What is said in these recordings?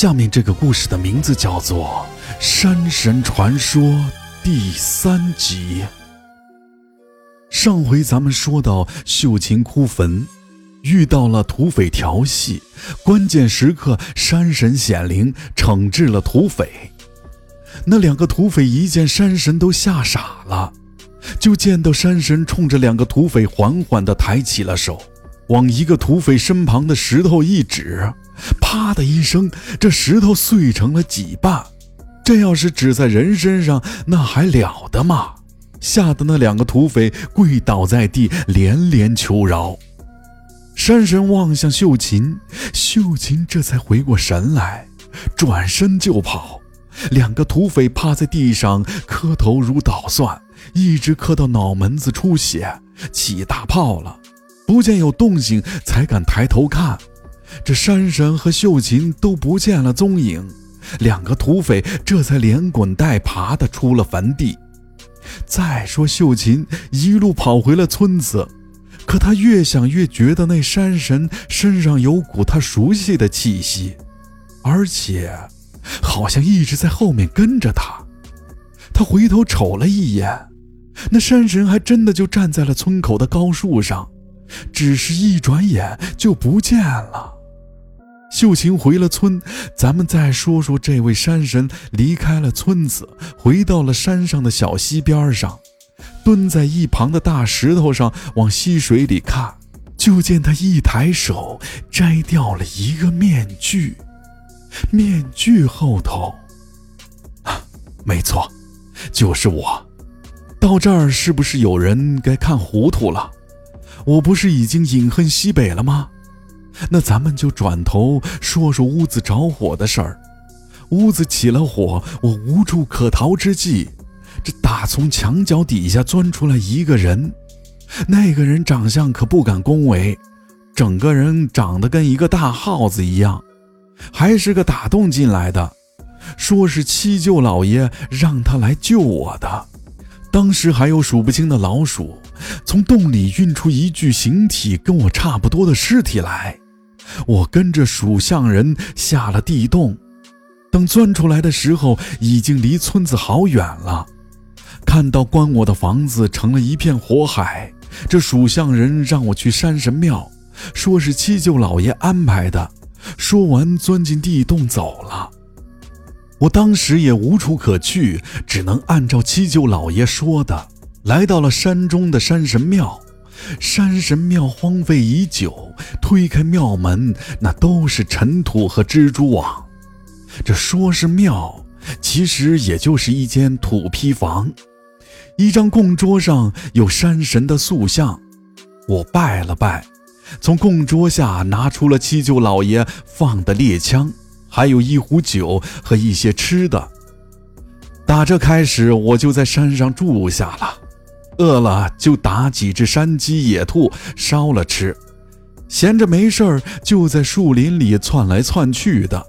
下面这个故事的名字叫做《山神传说》第三集。上回咱们说到秀琴哭坟，遇到了土匪调戏，关键时刻山神显灵，惩治了土匪。那两个土匪一见山神都吓傻了，就见到山神冲着两个土匪缓缓地抬起了手，往一个土匪身旁的石头一指。啪的一声，这石头碎成了几瓣。这要是指在人身上，那还了得吗？吓得那两个土匪跪倒在地，连连求饶。山神望向秀琴，秀琴这才回过神来，转身就跑。两个土匪趴在地上磕头如捣蒜，一直磕到脑门子出血，起大泡了。不见有动静，才敢抬头看。这山神和秀琴都不见了踪影，两个土匪这才连滚带爬的出了坟地。再说秀琴一路跑回了村子，可他越想越觉得那山神身上有股他熟悉的气息，而且好像一直在后面跟着他。他回头瞅了一眼，那山神还真的就站在了村口的高树上，只是一转眼就不见了。秀琴回了村，咱们再说说这位山神离开了村子，回到了山上的小溪边上，蹲在一旁的大石头上往溪水里看，就见他一抬手摘掉了一个面具，面具后头，啊，没错，就是我。到这儿是不是有人该看糊涂了？我不是已经饮恨西北了吗？那咱们就转头说说屋子着火的事儿。屋子起了火，我无处可逃之际，这打从墙角底下钻出来一个人。那个人长相可不敢恭维，整个人长得跟一个大耗子一样，还是个打洞进来的，说是七舅老爷让他来救我的。当时还有数不清的老鼠，从洞里运出一具形体跟我差不多的尸体来。我跟着属相人下了地洞，等钻出来的时候，已经离村子好远了。看到关我的房子成了一片火海，这属相人让我去山神庙，说是七舅老爷安排的。说完，钻进地洞走了。我当时也无处可去，只能按照七舅老爷说的，来到了山中的山神庙。山神庙荒废已久，推开庙门，那都是尘土和蜘蛛网。这说是庙，其实也就是一间土坯房。一张供桌上有山神的塑像，我拜了拜，从供桌下拿出了七舅老爷放的猎枪，还有一壶酒和一些吃的。打这开始，我就在山上住下了。饿了就打几只山鸡、野兔烧了吃，闲着没事儿就在树林里窜来窜去的，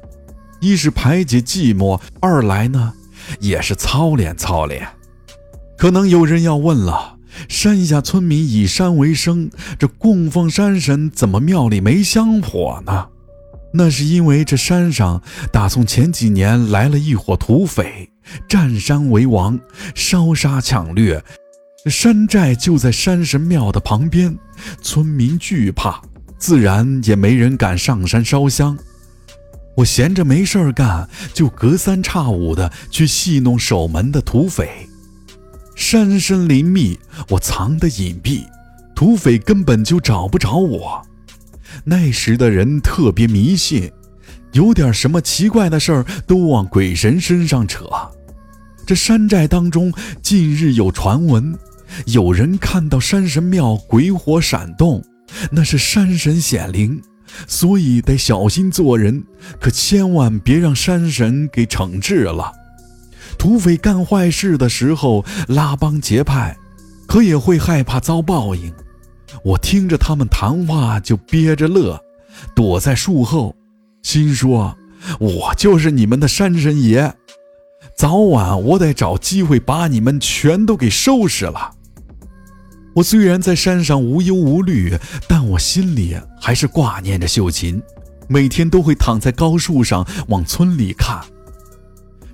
一是排解寂寞，二来呢也是操练操练。可能有人要问了：山下村民以山为生，这供奉山神怎么庙里没香火呢？那是因为这山上打从前几年来了一伙土匪，占山为王，烧杀抢掠。山寨就在山神庙的旁边，村民惧怕，自然也没人敢上山烧香。我闲着没事儿干，就隔三差五的去戏弄守门的土匪。山深林密，我藏得隐蔽，土匪根本就找不着我。那时的人特别迷信，有点什么奇怪的事儿都往鬼神身上扯。这山寨当中近日有传闻。有人看到山神庙鬼火闪动，那是山神显灵，所以得小心做人，可千万别让山神给惩治了。土匪干坏事的时候拉帮结派，可也会害怕遭报应。我听着他们谈话就憋着乐，躲在树后，心说：我就是你们的山神爷，早晚我得找机会把你们全都给收拾了。我虽然在山上无忧无虑，但我心里还是挂念着秀琴。每天都会躺在高树上往村里看。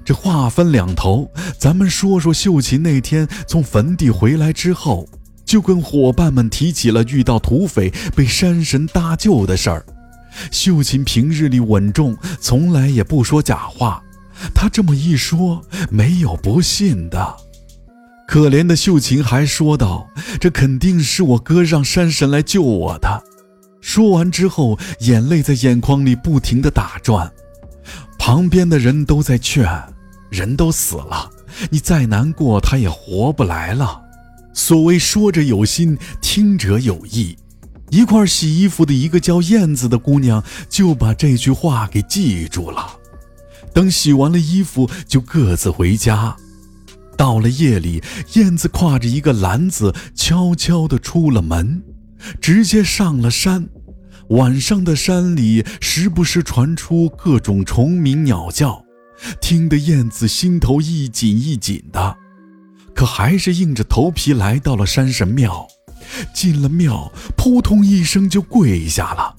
这话分两头，咱们说说秀琴那天从坟地回来之后，就跟伙伴们提起了遇到土匪被山神搭救的事儿。秀琴平日里稳重，从来也不说假话。她这么一说，没有不信的。可怜的秀琴还说道：“这肯定是我哥让山神来救我的。”说完之后，眼泪在眼眶里不停地打转。旁边的人都在劝：“人都死了，你再难过，他也活不来了。”所谓说者有心，听者有意。一块洗衣服的一个叫燕子的姑娘就把这句话给记住了。等洗完了衣服，就各自回家。到了夜里，燕子挎着一个篮子，悄悄地出了门，直接上了山。晚上的山里，时不时传出各种虫鸣鸟叫，听得燕子心头一紧一紧的，可还是硬着头皮来到了山神庙。进了庙，扑通一声就跪下了，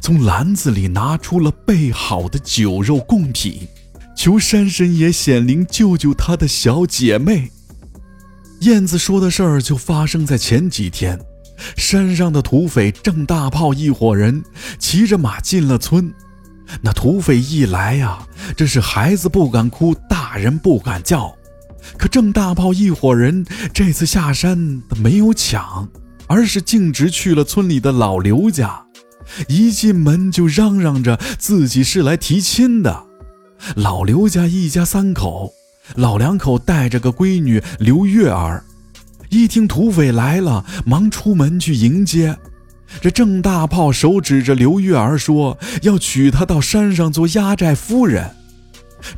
从篮子里拿出了备好的酒肉贡品，求山神爷显灵救救他的小姐妹。燕子说的事儿就发生在前几天，山上的土匪郑大炮一伙人骑着马进了村，那土匪一来呀，这是孩子不敢哭，大人不敢叫，可郑大炮一伙人这次下山没有抢。而是径直去了村里的老刘家，一进门就嚷嚷着自己是来提亲的。老刘家一家三口，老两口带着个闺女刘月儿，一听土匪来了，忙出门去迎接。这郑大炮手指着刘月儿说：“要娶她到山上做压寨夫人。”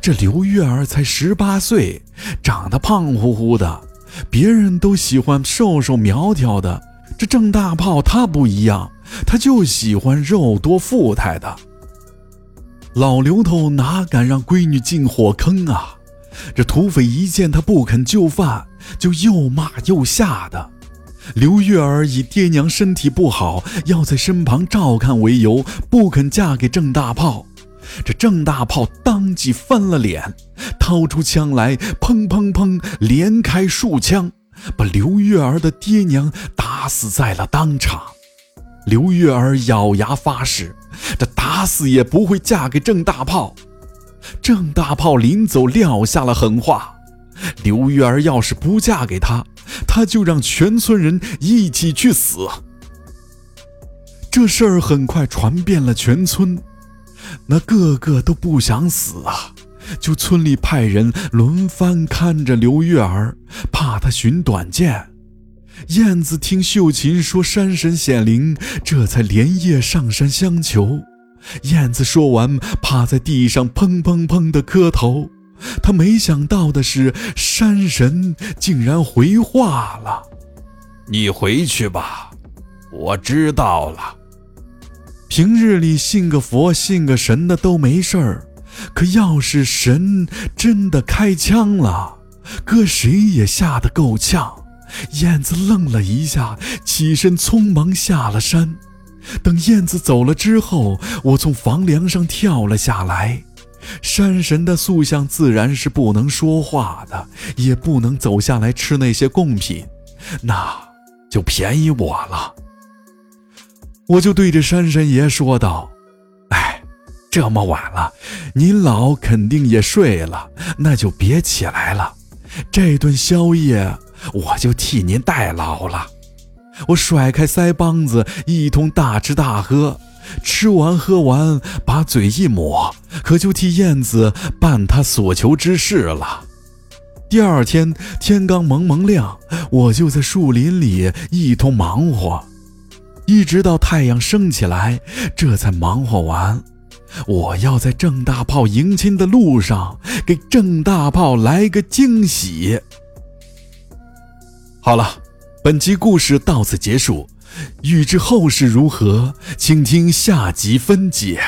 这刘月儿才十八岁，长得胖乎乎的，别人都喜欢瘦瘦苗条的。这郑大炮他不一样，他就喜欢肉多富态的。老刘头哪敢让闺女进火坑啊？这土匪一见他不肯就范，就又骂又吓的。刘月儿以爹娘身体不好，要在身旁照看为由，不肯嫁给郑大炮。这郑大炮当即翻了脸，掏出枪来，砰砰砰，连开数枪。把刘月儿的爹娘打死在了当场。刘月儿咬牙发誓，这打死也不会嫁给郑大炮。郑大炮临走撂下了狠话：刘月儿要是不嫁给他，他就让全村人一起去死。这事儿很快传遍了全村，那个个都不想死啊。就村里派人轮番看着刘月儿，怕她寻短见。燕子听秀琴说山神显灵，这才连夜上山相求。燕子说完，趴在地上砰砰砰的磕头。他没想到的是，山神竟然回话了：“你回去吧，我知道了。平日里信个佛、信个神的都没事儿。”可要是神真的开枪了，搁谁也吓得够呛。燕子愣了一下，起身匆忙下了山。等燕子走了之后，我从房梁上跳了下来。山神的塑像自然是不能说话的，也不能走下来吃那些贡品，那就便宜我了。我就对着山神爷说道。这么晚了，您老肯定也睡了，那就别起来了。这顿宵夜我就替您代劳了。我甩开腮帮子，一通大吃大喝，吃完喝完，把嘴一抹，可就替燕子办她所求之事了。第二天天刚蒙蒙亮，我就在树林里一通忙活，一直到太阳升起来，这才忙活完。我要在郑大炮迎亲的路上给郑大炮来个惊喜。好了，本集故事到此结束，欲知后事如何，请听下集分解。